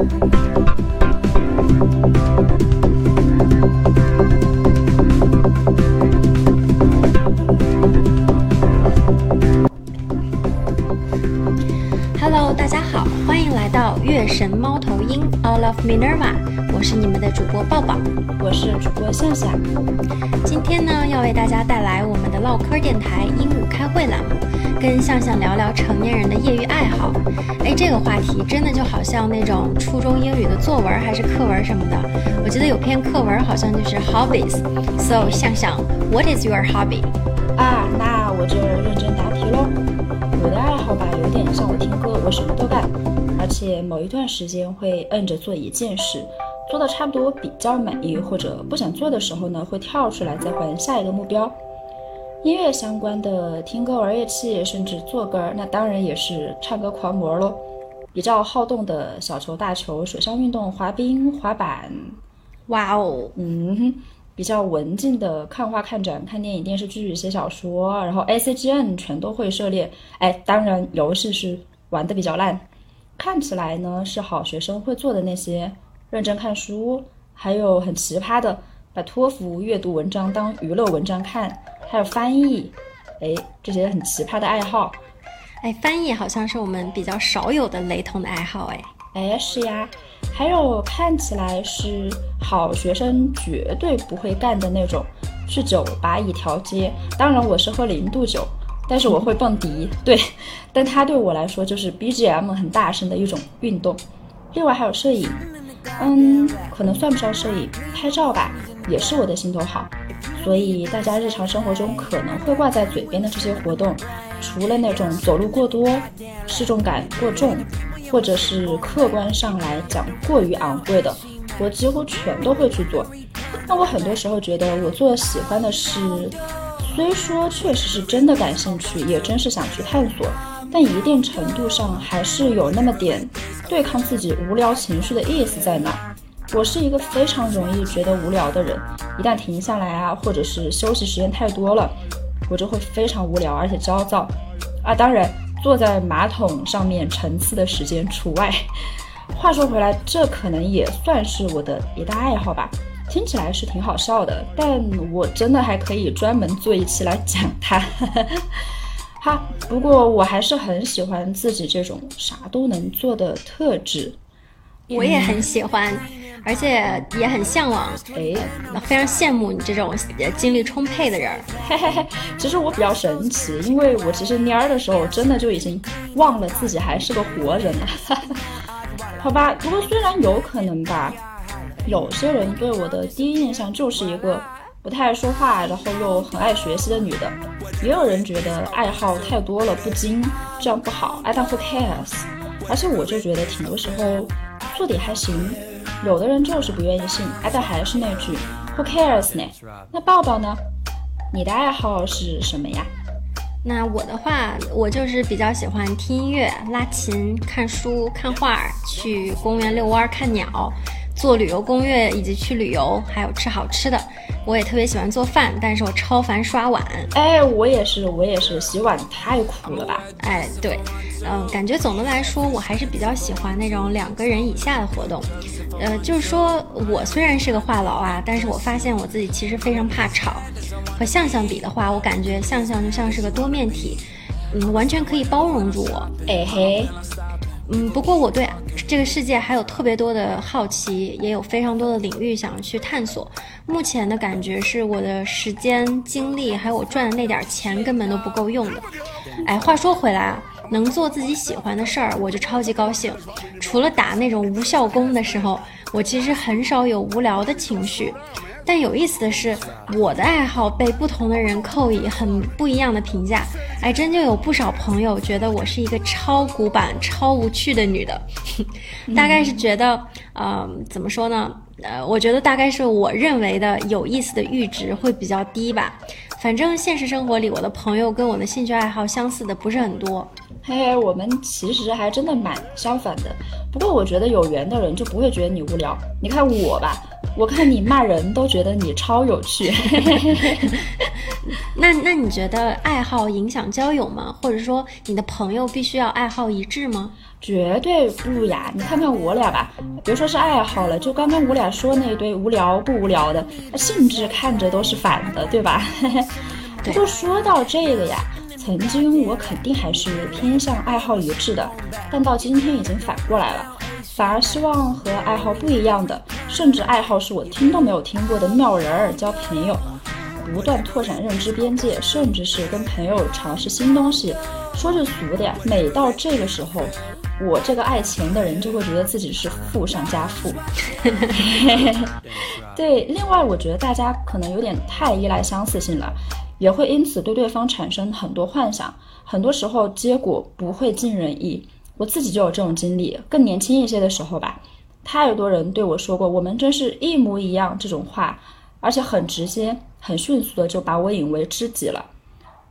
Hello，大家好，欢迎来到月神猫头鹰 All of Minerva，我是你们的主播抱抱，我是主播笑笑。今天呢，要为大家带来我们的唠嗑电台鹦鹉开会栏目，跟向向聊聊成年人的业余爱好。哎，这个话题真的就好像那种初中英语的作文还是课文什么的，我记得有篇课文好像就是 hobbies。So，向向，What is your hobby？啊，那我就认真答题喽。我的爱好吧，有点像我听歌，我什么都干，而且某一段时间会摁着做一件事，做到差不多比较满意或者不想做的时候呢，会跳出来再换下一个目标。音乐相关的，听歌、玩乐器，甚至做歌，那当然也是唱歌狂魔喽。比较好动的小球、大球、水上运动、滑冰、滑板。哇哦，嗯。比较文静的看画、看展、看电影、电视剧、写小说，然后 A C G N 全都会涉猎。哎，当然游戏是玩的比较烂，看起来呢是好学生会做的那些，认真看书，还有很奇葩的把托福阅读文章当娱乐文章看，还有翻译，哎，这些很奇葩的爱好。哎，翻译好像是我们比较少有的雷同的爱好，哎。哎，是呀，还有看起来是好学生绝对不会干的那种，去酒吧一条街。当然我是喝零度酒，但是我会蹦迪，对，但它对我来说就是 BGM 很大声的一种运动。另外还有摄影，嗯，可能算不上摄影，拍照吧，也是我的心头好。所以大家日常生活中可能会挂在嘴边的这些活动，除了那种走路过多、失重感过重。或者是客观上来讲过于昂贵的，我几乎全都会去做。那我很多时候觉得我做喜欢的事，虽说确实是真的感兴趣，也真是想去探索，但一定程度上还是有那么点对抗自己无聊情绪的意思在那。我是一个非常容易觉得无聊的人，一旦停下来啊，或者是休息时间太多了，我就会非常无聊而且焦躁啊。当然。坐在马桶上面沉思的时间除外。话说回来，这可能也算是我的一大爱好吧。听起来是挺好笑的，但我真的还可以专门做一期来讲它。哈，不过我还是很喜欢自己这种啥都能做的特质。我也很喜欢。而且也很向往，哎，非常羡慕你这种精力充沛的人。嘿嘿嘿，其实我比较神奇，因为我其实蔫儿的时候，真的就已经忘了自己还是个活人了。好吧，不过虽然有可能吧，有些人对我的第一印象就是一个不太爱说话，然后又很爱学习的女的。也有人觉得爱好太多了不精，这样不好。I don't cares。而且我就觉得挺多时候做的也还行。有的人就是不愿意信，哎，但还是那句，Who cares 呢？那抱抱呢？你的爱好是什么呀？那我的话，我就是比较喜欢听音乐、拉琴、看书、看画、去公园遛弯、看鸟。做旅游攻略，以及去旅游，还有吃好吃的。我也特别喜欢做饭，但是我超烦刷碗。哎，我也是，我也是，洗碗太苦了吧？哎，对，嗯，感觉总的来说，我还是比较喜欢那种两个人以下的活动。呃，就是说我虽然是个话痨啊，但是我发现我自己其实非常怕吵。和向向比的话，我感觉向向就像是个多面体，嗯，完全可以包容住我。哎嘿。嗯，不过我对这个世界还有特别多的好奇，也有非常多的领域想要去探索。目前的感觉是我的时间、精力还有我赚的那点钱根本都不够用的。哎，话说回来啊，能做自己喜欢的事儿，我就超级高兴。除了打那种无效工的时候，我其实很少有无聊的情绪。但有意思的是，我的爱好被不同的人扣以很不一样的评价，还真就有不少朋友觉得我是一个超古板、超无趣的女的，大概是觉得，嗯，怎么说呢？呃，我觉得大概是我认为的有意思的阈值会比较低吧。反正现实生活里，我的朋友跟我的兴趣爱好相似的不是很多。嘿嘿，我们其实还真的蛮相反的。不过我觉得有缘的人就不会觉得你无聊。你看我吧。我看你骂人都觉得你超有趣，那那你觉得爱好影响交友吗？或者说你的朋友必须要爱好一致吗？绝对不呀！你看看我俩吧，别说是爱好了，就刚刚我俩说那堆无聊不无聊的，性质看着都是反的，对吧？不过说到这个呀，曾经我肯定还是偏向爱好一致的，但到今天已经反过来了，反而希望和爱好不一样的，甚至爱好是我听都没有听过的妙人儿交朋友。不断拓展认知边界，甚至是跟朋友尝试新东西。说句俗的呀，每到这个时候，我这个爱钱的人就会觉得自己是富上加富。对，另外我觉得大家可能有点太依赖相似性了，也会因此对对方产生很多幻想，很多时候结果不会尽人意。我自己就有这种经历，更年轻一些的时候吧，太多人对我说过“我们真是一模一样”这种话。而且很直接、很迅速的就把我引为知己了，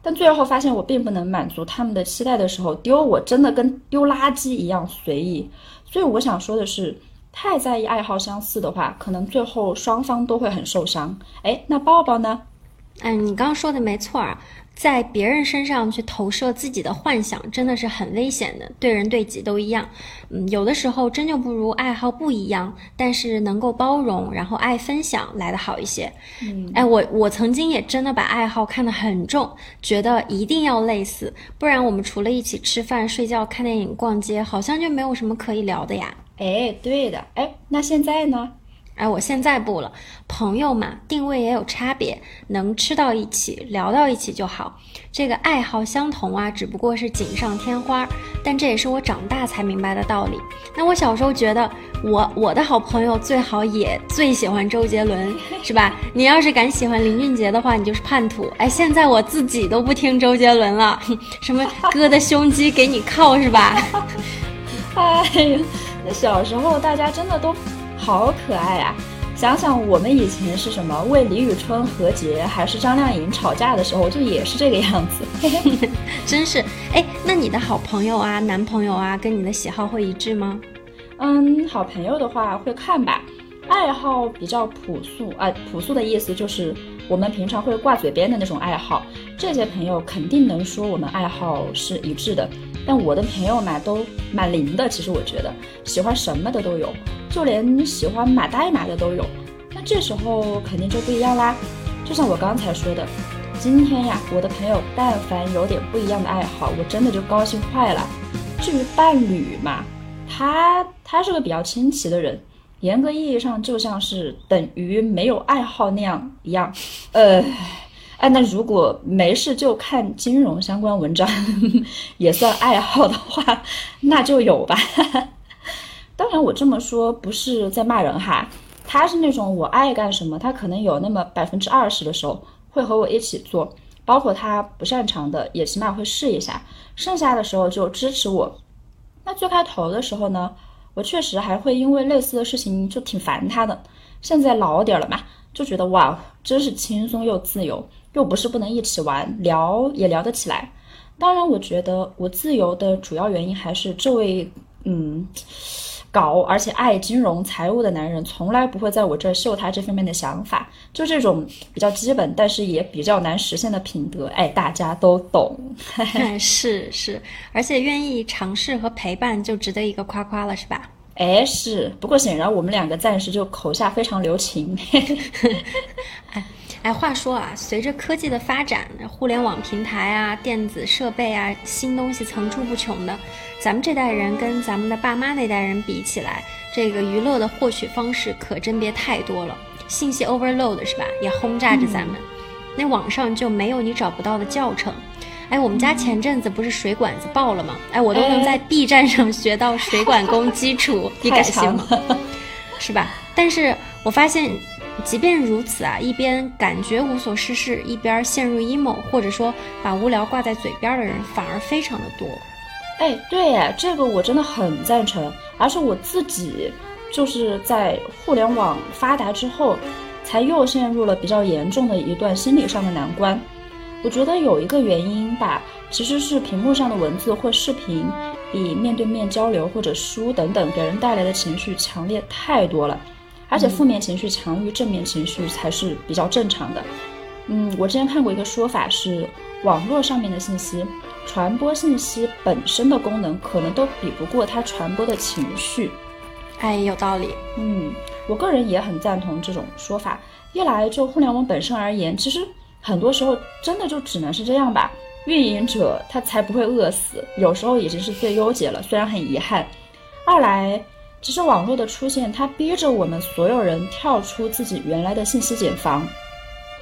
但最后发现我并不能满足他们的期待的时候，丢我真的跟丢垃圾一样随意。所以我想说的是，太在意爱好相似的话，可能最后双方都会很受伤。哎，那抱抱呢？嗯，你刚刚说的没错啊。在别人身上去投射自己的幻想，真的是很危险的。对人对己都一样，嗯，有的时候真就不如爱好不一样，但是能够包容，然后爱分享来的好一些。嗯，哎，我我曾经也真的把爱好看得很重，觉得一定要类似，不然我们除了一起吃饭、睡觉、看电影、逛街，好像就没有什么可以聊的呀。哎，对的，哎，那现在呢？哎，我现在不了，朋友嘛，定位也有差别，能吃到一起，聊到一起就好。这个爱好相同啊，只不过是锦上添花，但这也是我长大才明白的道理。那我小时候觉得，我我的好朋友最好也最喜欢周杰伦，是吧？你要是敢喜欢林俊杰的话，你就是叛徒。哎，现在我自己都不听周杰伦了，什么哥的胸肌给你靠，是吧？哎呀，小时候大家真的都。好可爱啊！想想我们以前是什么为李宇春和解，还是张靓颖吵架的时候，就也是这个样子。真是哎，那你的好朋友啊、男朋友啊，跟你的喜好会一致吗？嗯，好朋友的话会看吧。爱好比较朴素啊，朴素的意思就是我们平常会挂嘴边的那种爱好。这些朋友肯定能说我们爱好是一致的。但我的朋友嘛，都蛮灵的。其实我觉得喜欢什么的都有，就连喜欢买代码的都有。那这时候肯定就不一样啦。就像我刚才说的，今天呀，我的朋友但凡有点不一样的爱好，我真的就高兴坏了。至于伴侣嘛，他他是个比较清奇的人。严格意义上，就像是等于没有爱好那样一样。呃，哎，那如果没事就看金融相关文章，也算爱好的话，那就有吧。当然，我这么说不是在骂人哈。他是那种我爱干什么，他可能有那么百分之二十的时候会和我一起做，包括他不擅长的，也起码会试一下。剩下的时候就支持我。那最开头的时候呢？我确实还会因为类似的事情就挺烦他的，现在老点了嘛，就觉得哇，真是轻松又自由，又不是不能一起玩，聊也聊得起来。当然，我觉得我自由的主要原因还是这位嗯。搞而且爱金融财务的男人，从来不会在我这儿秀他这方面的想法，就这种比较基本，但是也比较难实现的品德，哎，大家都懂。是是，而且愿意尝试和陪伴，就值得一个夸夸了，是吧？哎，是。不过显然我们两个暂时就口下非常留情。哎。哎，话说啊，随着科技的发展，互联网平台啊、电子设备啊，新东西层出不穷的。咱们这代人跟咱们的爸妈那代人比起来，这个娱乐的获取方式可真别太多了。信息 overload 是吧？也轰炸着咱们。那网上就没有你找不到的教程。哎，我们家前阵子不是水管子爆了吗？哎，我都能在 B 站上学到水管工基础，你敢信吗？是吧？但是我发现。即便如此啊，一边感觉无所事事，一边陷入 emo，或者说把无聊挂在嘴边的人反而非常的多。哎，对，这个我真的很赞成。而且我自己就是在互联网发达之后，才又陷入了比较严重的一段心理上的难关。我觉得有一个原因吧，其实是屏幕上的文字或视频比面对面交流或者书等等给人带来的情绪强烈太多了。而且负面情绪强于正面情绪才是比较正常的。嗯，我之前看过一个说法是，网络上面的信息，传播信息本身的功能可能都比不过它传播的情绪。哎，有道理。嗯，我个人也很赞同这种说法。一来就互联网本身而言，其实很多时候真的就只能是这样吧。运营者他才不会饿死，有时候已经是最优解了，虽然很遗憾。二来，其实网络的出现，它逼着我们所有人跳出自己原来的信息茧房，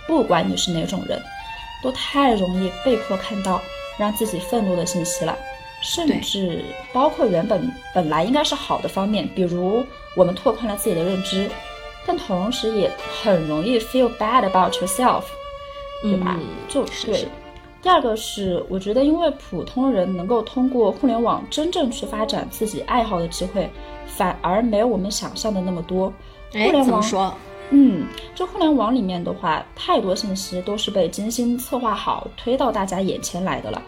不管你是哪种人，都太容易被迫看到让自己愤怒的信息了，甚至包括原本本来应该是好的方面，比如我们拓宽了自己的认知，但同时也很容易 feel bad about yourself，对吧？就对。第二个是，我觉得因为普通人能够通过互联网真正去发展自己爱好的机会，反而没有我们想象的那么多。互联网说？嗯，这互联网里面的话，太多信息都是被精心策划好推到大家眼前来的了。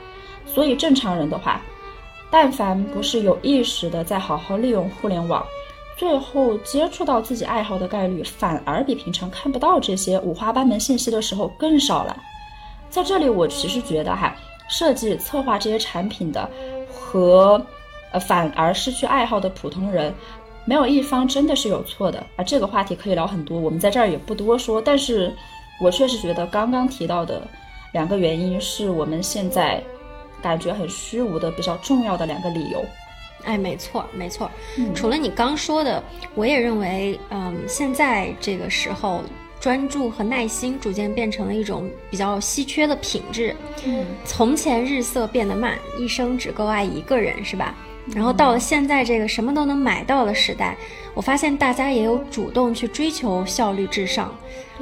所以正常人的话，但凡不是有意识的在好好利用互联网，最后接触到自己爱好的概率，反而比平常看不到这些五花八门信息的时候更少了。在这里，我其实觉得哈，设计策划这些产品的和呃反而失去爱好的普通人，没有一方真的是有错的啊。这个话题可以聊很多，我们在这儿也不多说。但是我确实觉得刚刚提到的两个原因，是我们现在感觉很虚无的比较重要的两个理由。哎，没错，没错。除了你刚说的，我也认为，嗯，现在这个时候。专注和耐心逐渐变成了一种比较稀缺的品质。嗯，从前日色变得慢，一生只够爱一个人，是吧？然后到了现在这个什么都能买到的时代，我发现大家也有主动去追求效率至上，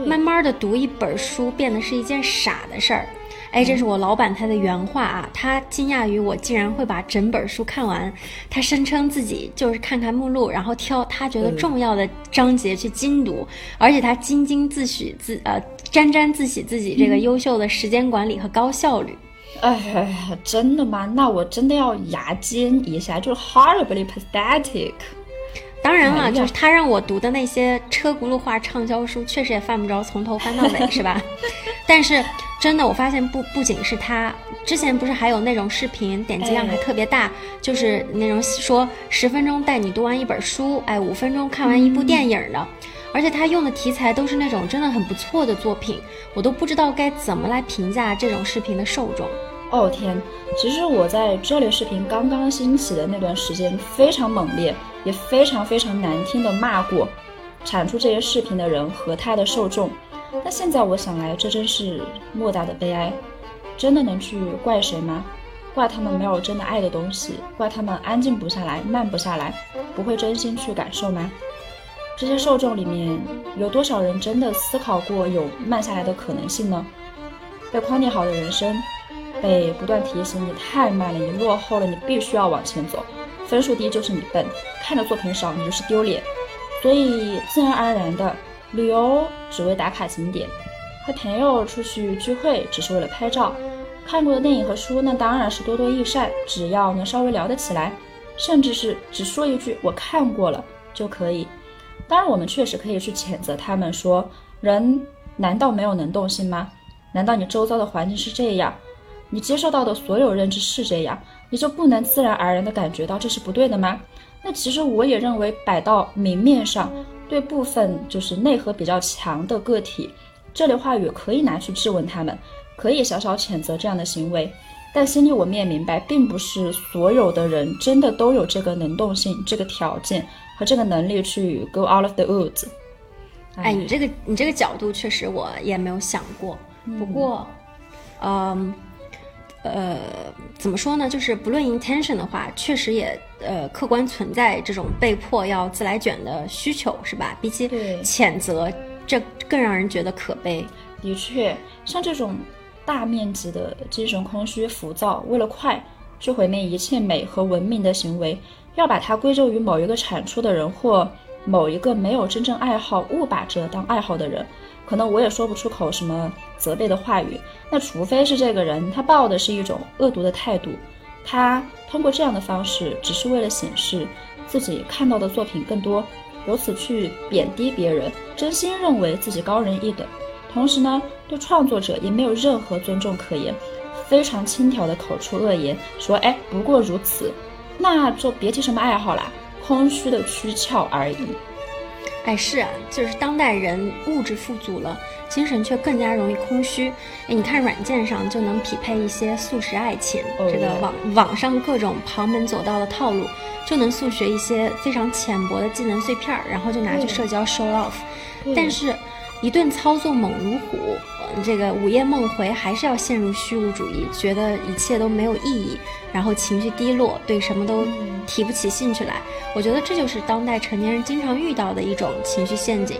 慢慢的读一本书变得是一件傻的事儿。哎，这是我老板他的原话啊，他惊讶于我竟然会把整本书看完。他声称自己就是看看目录，然后挑他觉得重要的章节去精读，而且他津津自喜自呃沾沾自喜自己这个优秀的时间管理和高效率。哎，真的吗？那我真的要牙尖一下，就是 horribly pathetic。当然了，就是他让我读的那些车轱辘话畅销书，确实也犯不着从头翻到尾，是吧？但是真的，我发现不不仅是他，之前不是还有那种视频点击量还特别大，就是那种说十分钟带你读完一本书，哎，五分钟看完一部电影的，而且他用的题材都是那种真的很不错的作品，我都不知道该怎么来评价这种视频的受众。哦天，其实我在这类视频刚刚兴起的那段时间，非常猛烈，也非常非常难听的骂过产出这些视频的人和他的受众。但现在我想来，这真是莫大的悲哀。真的能去怪谁吗？怪他们没有真的爱的东西，怪他们安静不下来，慢不下来，不会真心去感受吗？这些受众里面有多少人真的思考过有慢下来的可能性呢？被框定好的人生。被不断提醒你太慢了，你落后了，你必须要往前走。分数低就是你笨，看的作品少你就是丢脸。所以自然而然的，旅游只为打卡景点，和朋友出去聚会只是为了拍照。看过的电影和书那当然是多多益善，只要能稍微聊得起来，甚至是只说一句我看过了就可以。当然，我们确实可以去谴责他们，说人难道没有能动性吗？难道你周遭的环境是这样？你接受到的所有认知是这样，你就不能自然而然地感觉到这是不对的吗？那其实我也认为，摆到明面上，对部分就是内核比较强的个体，这类话语可以拿去质问他们，可以小小谴责这样的行为。但心里我们也明白，并不是所有的人真的都有这个能动性、这个条件和这个能力去 go out of the woods。哎，你这个你这个角度确实我也没有想过。不过，嗯。呃，怎么说呢？就是不论 intention 的话，确实也呃客观存在这种被迫要自来卷的需求，是吧？比起谴责，这更让人觉得可悲。的确，像这种大面积的精神空虚、浮躁，为了快去毁灭一切美和文明的行为，要把它归咎于某一个产出的人或某一个没有真正爱好、误把这当爱好的人。可能我也说不出口什么责备的话语，那除非是这个人他抱的是一种恶毒的态度，他通过这样的方式，只是为了显示自己看到的作品更多，由此去贬低别人，真心认为自己高人一等，同时呢，对创作者也没有任何尊重可言，非常轻佻的口出恶言，说：“哎，不过如此，那就别提什么爱好啦，空虚的躯壳而已。”哎，是啊，就是当代人物质富足了，精神却更加容易空虚。哎，你看软件上就能匹配一些素食爱情，这个网网上各种旁门左道的套路，就能速学一些非常浅薄的技能碎片儿，然后就拿去社交 show off。但是，一顿操作猛如虎。这个午夜梦回还是要陷入虚无主义，觉得一切都没有意义，然后情绪低落，对什么都提不起兴趣来。我觉得这就是当代成年人经常遇到的一种情绪陷阱。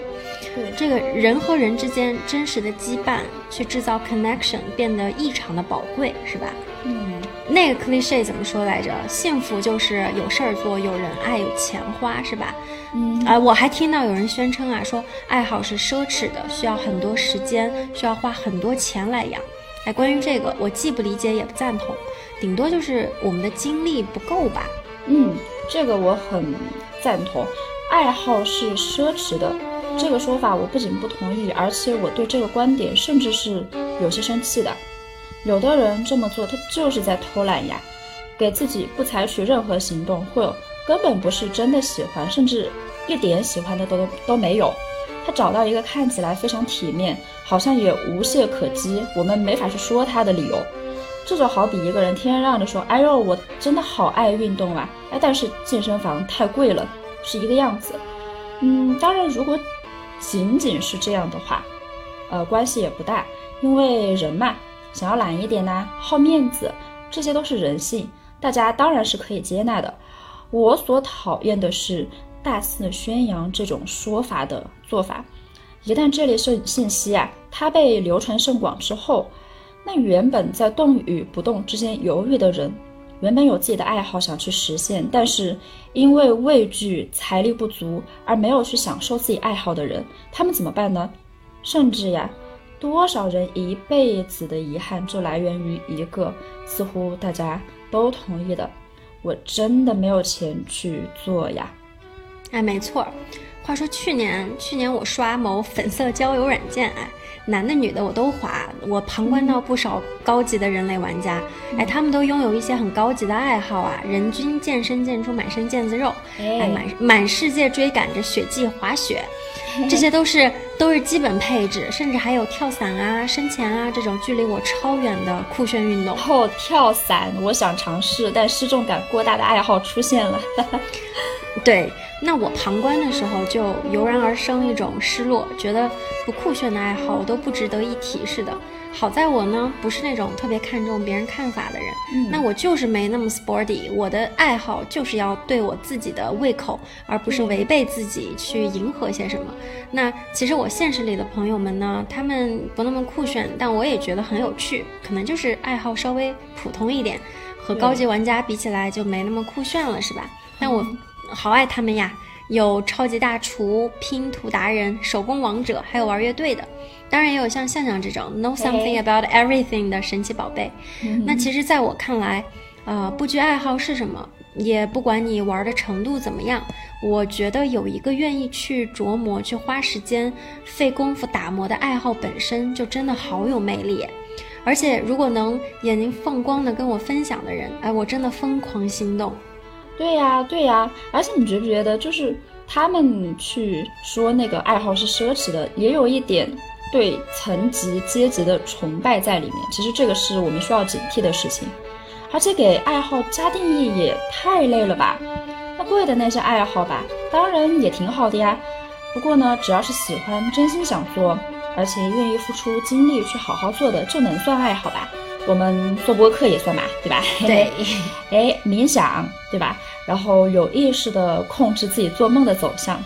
对，这个人和人之间真实的羁绊，去制造 connection 变得异常的宝贵，是吧？嗯，那个 cliche 怎么说来着？幸福就是有事儿做，有人爱，有钱花，是吧？嗯，啊，我还听到有人宣称啊，说爱好是奢侈的，需要很多时间，需要花很多钱来养。哎，关于这个，我既不理解也不赞同，顶多就是我们的精力不够吧。嗯，这个我很赞同，爱好是奢侈的这个说法，我不仅不同意，而且我对这个观点甚至是有些生气的。有的人这么做，他就是在偷懒呀，给自己不采取任何行动，或根本不是真的喜欢，甚至一点喜欢的都都没有。他找到一个看起来非常体面，好像也无懈可击，我们没法去说他的理由。这就好比一个人天天嚷着说：“哎呦，我真的好爱运动啊！”哎，但是健身房太贵了，是一个样子。嗯，当然，如果仅仅是这样的话，呃，关系也不大，因为人嘛。想要懒一点呢，好面子，这些都是人性，大家当然是可以接纳的。我所讨厌的是大肆宣扬这种说法的做法。一旦这类信信息啊，它被流传甚广之后，那原本在动与不动之间犹豫的人，原本有自己的爱好想去实现，但是因为畏惧财力不足而没有去享受自己爱好的人，他们怎么办呢？甚至呀。多少人一辈子的遗憾就来源于一个似乎大家都同意的，我真的没有钱去做呀。哎，没错。话说去年，去年我刷某粉色交友软件，哎，男的女的我都滑，我旁观到不少高级的人类玩家，哎，他们都拥有一些很高级的爱好啊，人均健身健出满身腱子肉，哎，满满世界追赶着雪季滑雪。这些都是都是基本配置，甚至还有跳伞啊、深潜啊这种距离我超远的酷炫运动。哦，跳伞，我想尝试，但失重感过大的爱好出现了。对，那我旁观的时候就油然而生一种失落，觉得不酷炫的爱好都不值得一提似的。好在我呢不是那种特别看重别人看法的人，那我就是没那么 sporty，我的爱好就是要对我自己的胃口，而不是违背自己去迎合些什么。那其实我现实里的朋友们呢，他们不那么酷炫，但我也觉得很有趣，可能就是爱好稍微普通一点，和高级玩家比起来就没那么酷炫了，是吧？但我好爱他们呀，有超级大厨、拼图达人、手工王者，还有玩乐队的。当然也有像向向这种 know something about everything 的神奇宝贝。那其实，在我看来，呃，不拘爱好是什么，也不管你玩的程度怎么样，我觉得有一个愿意去琢磨、去花时间、费功夫打磨的爱好本身就真的好有魅力。而且，如果能眼睛放光的跟我分享的人，哎，我真的疯狂心动。对呀，对呀。而且你觉不觉得，就是他们去说那个爱好是奢侈的，也有一点。对层级阶级的崇拜在里面，其实这个是我们需要警惕的事情，而且给爱好加定义也太累了吧？那贵的那些爱好吧，当然也挺好的呀。不过呢，只要是喜欢、真心想做，而且愿意付出精力去好好做的，就能算爱好吧？我们做播客也算嘛，对吧？对，哎，冥想，对吧？然后有意识的控制自己做梦的走向，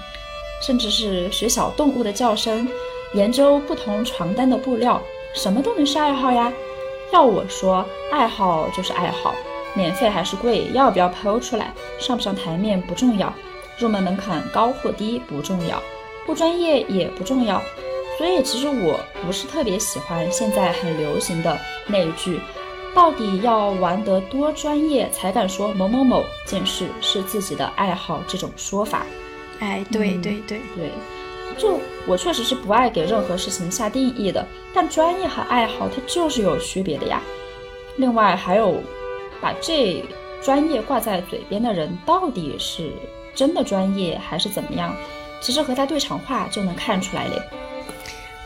甚至是学小动物的叫声。研究不同床单的布料，什么都能是爱好呀。要我说，爱好就是爱好，免费还是贵，要不要抛出来，上不上台面不重要，入门门槛高或低不重要，不专业也不重要。所以其实我不是特别喜欢现在很流行的那一句，到底要玩得多专业才敢说某某某件事是自己的爱好这种说法。哎，对对对对。就我确实是不爱给任何事情下定义的，但专业和爱好它就是有区别的呀。另外还有，把这专业挂在嘴边的人到底是真的专业还是怎么样？其实和他对场话就能看出来嘞。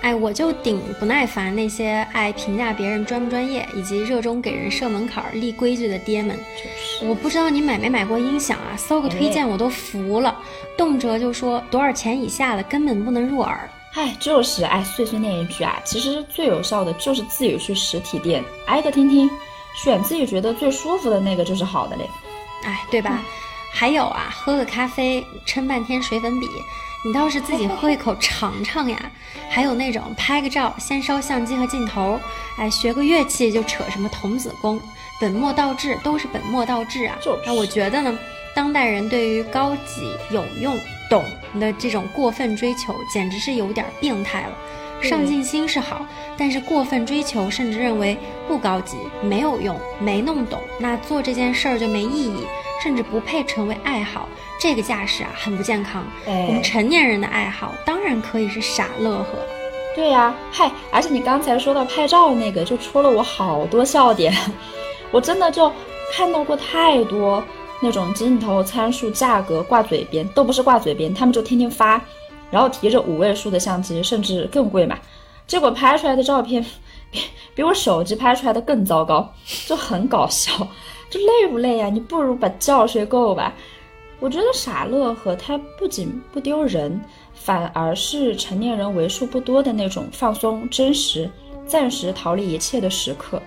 哎，我就顶不耐烦那些爱评价别人专不专业，以及热衷给人设门槛、立规矩的爹们。就是，我不知道你买没买过音响啊？搜个推荐我都服了，动辄就说多少钱以下的根本不能入耳。哎，就是哎，碎碎念一句啊，其实最有效的就是自己去实体店挨个听听，选自己觉得最舒服的那个就是好的嘞。哎，对吧？还有啊，喝个咖啡撑半天水粉笔，你倒是自己喝一口尝尝呀。还有那种拍个照先烧相机和镜头，哎，学个乐器就扯什么童子功，本末倒置都是本末倒置啊。就是啊，我觉得呢，当代人对于高级、有用、懂的这种过分追求，简直是有点病态了。上进心是好，但是过分追求，甚至认为不高级、没有用、没弄懂，那做这件事儿就没意义，甚至不配成为爱好。这个架势啊，很不健康。我们哎，成年人的爱好当然可以是傻乐呵。对呀、嗨，而且你刚才说到拍照那个，就戳了我好多笑点。我真的就看到过太多那种镜头、参数、价格挂嘴边，都不是挂嘴边，他们就天天发，然后提着五位数的相机，甚至更贵嘛。结果拍出来的照片比比我手机拍出来的更糟糕，就很搞笑。这累不累呀、你不如把觉睡够吧。我觉得傻乐呵它不仅不丢人，反而是成年人为数不多的那种放松、真实、暂时逃离一切的时刻。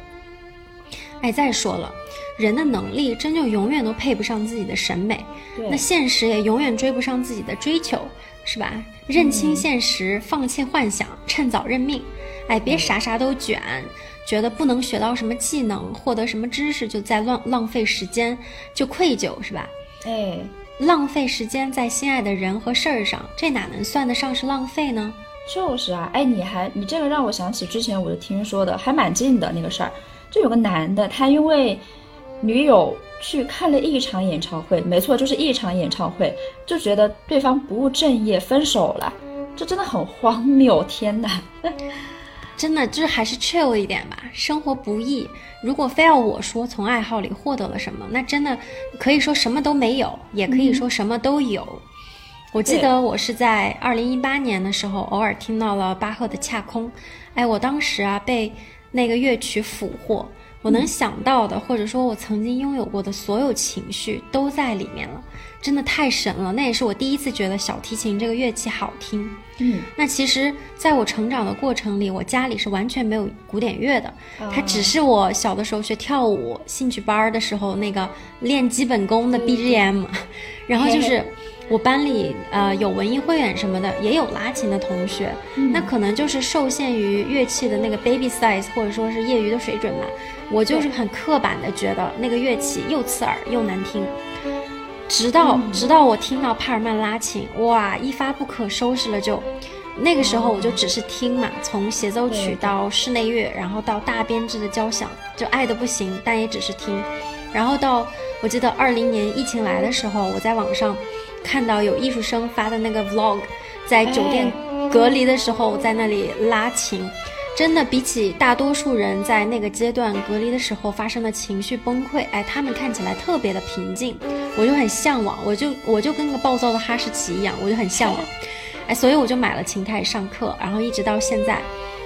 哎，再说了，人的能力真就永远都配不上自己的审美，那现实也永远追不上自己的追求，是吧？认清现实，放弃幻想，趁早认命。哎，别啥啥都卷，觉得不能学到什么技能，获得什么知识就在浪浪费时间，就愧疚，是吧？哎，浪费时间在心爱的人和事儿上，这哪能算得上是浪费呢？就是啊，哎，你还你这个让我想起之前我就听说的，还蛮近的那个事儿，就有个男的，他因为女友去看了一场演唱会，没错，就是一场演唱会，就觉得对方不务正业，分手了，这真的很荒谬，天哪！真的就是还是 chill 一点吧，生活不易。如果非要我说从爱好里获得了什么，那真的可以说什么都没有，也可以说什么都有。我记得我是在二零一八年的时候，偶尔听到了巴赫的《恰空》，哎，我当时啊被那个乐曲俘获，我能想到的，或者说我曾经拥有过的所有情绪都在里面了，真的太神了。那也是我第一次觉得小提琴这个乐器好听。嗯，那其实，在我成长的过程里，我家里是完全没有古典乐的，它只是我小的时候学跳舞兴趣班儿的时候那个练基本功的 BGM，然后就是我班里呃有文艺汇演什么的，也有拉琴的同学，那可能就是受限于乐器的那个 baby size 或者说是业余的水准吧，我就是很刻板的觉得那个乐器又刺耳又难听。直到直到我听到帕尔曼拉琴，哇，一发不可收拾了就。那个时候我就只是听嘛，从协奏曲到室内乐，然后到大编制的交响，就爱的不行，但也只是听。然后到我记得二零年疫情来的时候，我在网上看到有艺术生发的那个 vlog，在酒店隔离的时候在那里拉琴，真的比起大多数人在那个阶段隔离的时候发生的情绪崩溃，哎，他们看起来特别的平静，我就很向往，我就我就跟个暴躁的哈士奇一样，我就很向往，哎，所以我就买了琴开始上课，然后一直到现在。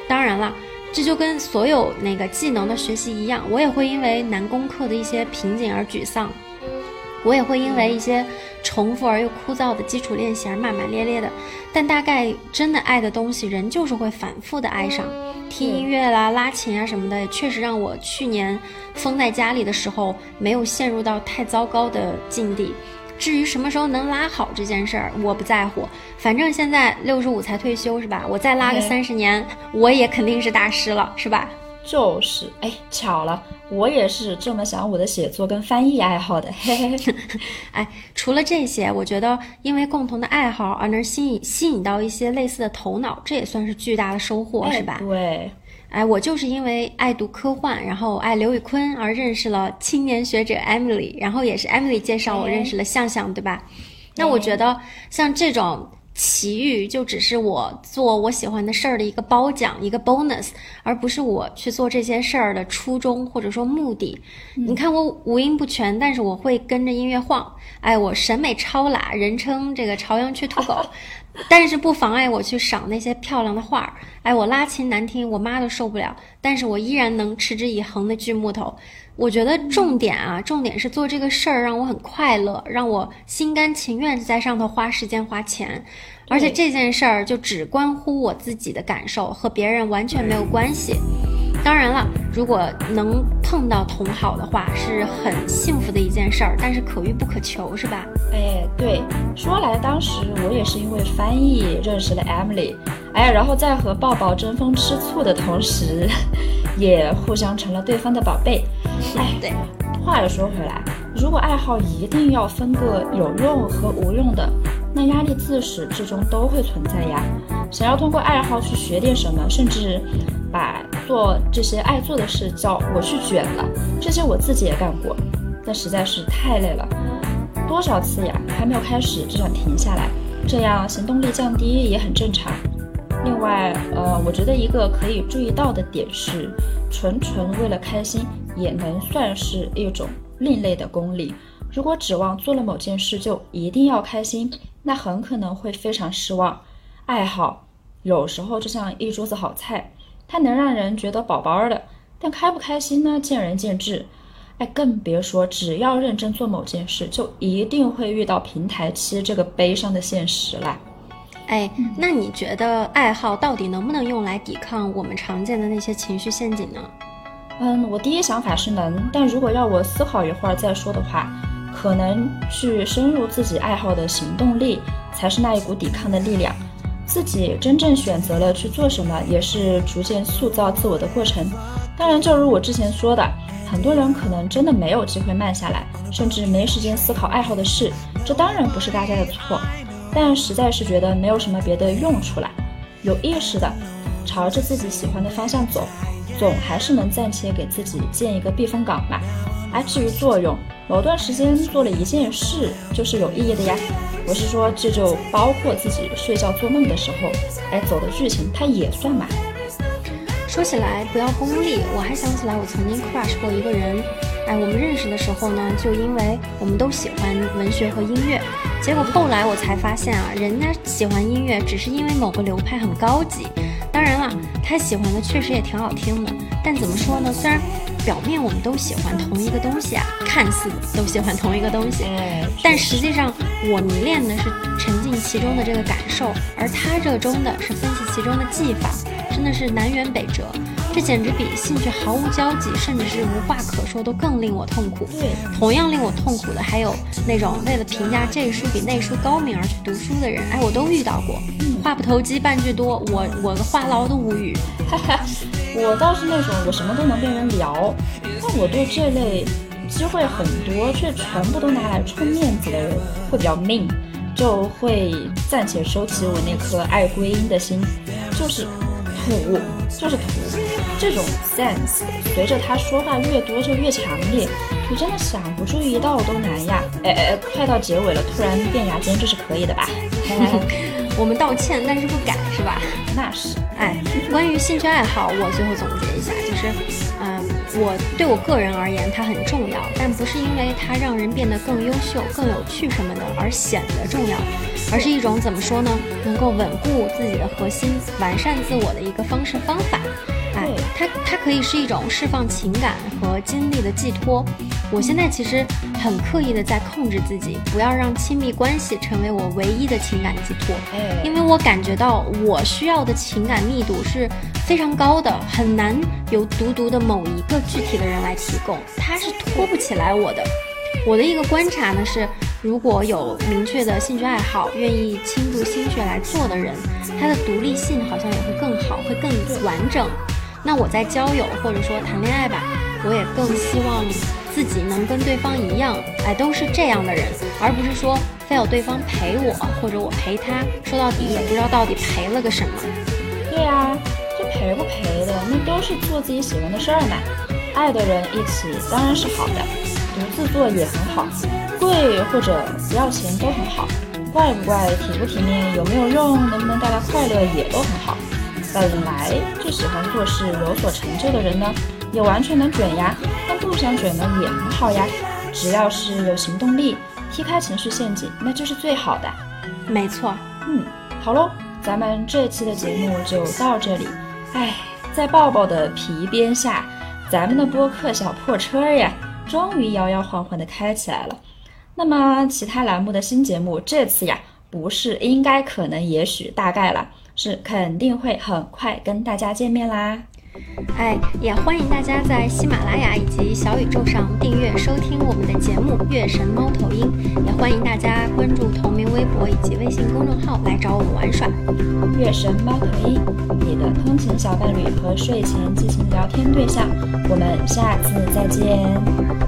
当然了，这就跟所有那个技能的学习一样，我也会因为难攻克的一些瓶颈而沮丧，我也会因为一些重复而又枯燥的基础练习而骂骂咧咧的。但大概真的爱的东西，人就是会反复的爱上。听音乐啦、拉琴啊什么的，也确实让我去年封在家里的时候没有陷入到太糟糕的境地。至于什么时候能拉好这件事儿，我不在乎。反正现在六十五才退休是吧？我再拉个哎三十年，我也肯定是大师了，是吧？就是，哎，巧了，我也是这么想我的写作跟翻译爱好的，嘿嘿嘿。哎，除了这些，我觉得因为共同的爱好而能吸引吸引到一些类似的头脑，这也算是巨大的收获，哎是吧？对，哎，我就是因为爱读科幻，然后爱刘宇坤而认识了青年学者 Emily，然后也是 Emily 介绍我认识了向向，对吧？那我觉得像这种奇遇就只是我做我喜欢的事儿的一个褒奖，一个 bonus，而不是我去做这些事儿的初衷或者说目的。你看我五音不全，但是我会跟着音乐晃。哎，我审美超拉，人称这个朝阳区土狗，但是不妨碍我去赏那些漂亮的画儿。哎，我拉琴难听，我妈都受不了，但是我依然能持之以恒的锯木头。我觉得重点啊，重点是做这个事儿让我很快乐，让我心甘情愿在上头花时间花钱，而且这件事儿就只关乎我自己的感受，和别人完全没有关系。当然了，如果能碰到同好的话，是很幸福的一件事儿，但是可遇不可求，是吧？哎，对，说来当时我也是因为翻译认识了 Emily，哎，然后在和抱抱争风吃醋的同时，也互相成了对方的宝贝。哎，对。话又说回来，如果爱好一定要分个有用和无用的，那压力自始至终都会存在呀。想要通过爱好去学点什么，甚至把做这些爱做的事叫我去卷了，这些我自己也干过，但实在是太累了。多少次呀，还没有开始就想停下来，这样行动力降低也很正常。另外，呃，我觉得一个可以注意到的点是，纯纯为了开心也能算是一种另类的功利。如果指望做了某件事就一定要开心，那很可能会非常失望。爱好有时候就像一桌子好菜，它能让人觉得饱饱的，但开不开心呢？见仁见智。哎，更别说只要认真做某件事，就一定会遇到平台期这个悲伤的现实啦。哎，那你觉得爱好到底能不能用来抵抗我们常见的那些情绪陷阱呢？嗯，我第一想法是能，但如果要我思考一会儿再说的话，可能去深入自己爱好的行动力才是那一股抵抗的力量。自己真正选择了去做什么，也是逐渐塑造自我的过程。当然，正如我之前说的，很多人可能真的没有机会慢下来，甚至没时间思考爱好的事，这当然不是大家的错。但实在是觉得没有什么别的用处了，有意识的朝着自己喜欢的方向走，总还是能暂且给自己建一个避风港吧。而至于作用，某段时间做了一件事就是有意义的呀。我是说，这就包括自己睡觉做梦的时候，哎，走的剧情它也算嘛。说起来不要功利，我还想起来我曾经 crush 过一个人。哎，我们认识的时候呢，就因为我们都喜欢文学和音乐，结果后来我才发现啊，人家喜欢音乐只是因为某个流派很高级。当然了，他喜欢的确实也挺好听的，但怎么说呢？虽然表面我们都喜欢同一个东西啊，看似都喜欢同一个东西，但实际上我迷恋的是沉浸其中的这个感受，而他热衷的是分析其中的技法，真的是南辕北辙。这简直比兴趣毫无交集，甚至是无话可说都更令我痛苦。对，同样令我痛苦的还有那种为了评价这书比那书高明而去读书的人。哎，我都遇到过。话不投机半句多，我我的话痨都无语。哈哈，我倒是那种我什么都能跟人聊，但我对这类机会很多却全部都拿来充面子的人会比较命，就会暂且收起我那颗爱归因的心，就是土，就是土。这种 sense 随着他说话越多就越强烈，你真的想不注意到都难呀！哎哎，快到结尾了，突然变牙尖，这是可以的吧？我们道歉，但是不改，是吧？那是。哎，关于兴趣爱好，我最后总结一下，就是，嗯，我对我个人而言，它很重要，但不是因为它让人变得更优秀、更有趣什么的而显得重要，而是一种怎么说呢？能够稳固自己的核心、完善自我的一个方式方法。哎，它它可以是一种释放情感和精力的寄托。我现在其实很刻意的在控制自己，不要让亲密关系成为我唯一的情感寄托。哎，因为我感觉到我需要的情感密度是非常高的，很难由独独的某一个具体的人来提供，它是托不起来我的。我的一个观察呢是，如果有明确的兴趣爱好，愿意倾注心血来做的人，他的独立性好像也会更好，会更完整。那我在交友或者说谈恋爱吧，我也更希望自己能跟对方一样，哎，都是这样的人，而不是说非要对方陪我或者我陪他，说到底也不知道到底陪了个什么。对啊，这陪不陪的，那都是做自己喜欢的事儿嘛。爱的人一起当然是好的，独自做也很好，贵或者不要钱都很好。怪不怪、体不体面、有没有用、能不能带来快乐，也都很好。本来就喜欢做事、有所成就的人呢，也完全能卷呀。但不想卷呢，也很好呀。只要是有行动力，踢开情绪陷阱，那就是最好的。没错，嗯，好喽，咱们这期的节目就到这里。哎，在抱抱的皮鞭下，咱们的播客小破车呀，终于摇摇晃晃的开起来了。那么，其他栏目的新节目，这次呀，不是应该、可能、也许、大概了，是肯定会很快跟大家见面啦。哎，也欢迎大家在喜马拉雅以及小宇宙上订阅收听我们的节目《月神猫头鹰》，也欢迎大家关注同名微博以及微信公众号来找我们玩耍。月神猫头鹰，你的通勤小伴侣和睡前进行聊天对象。我们下次再见，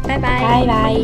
拜拜，拜拜。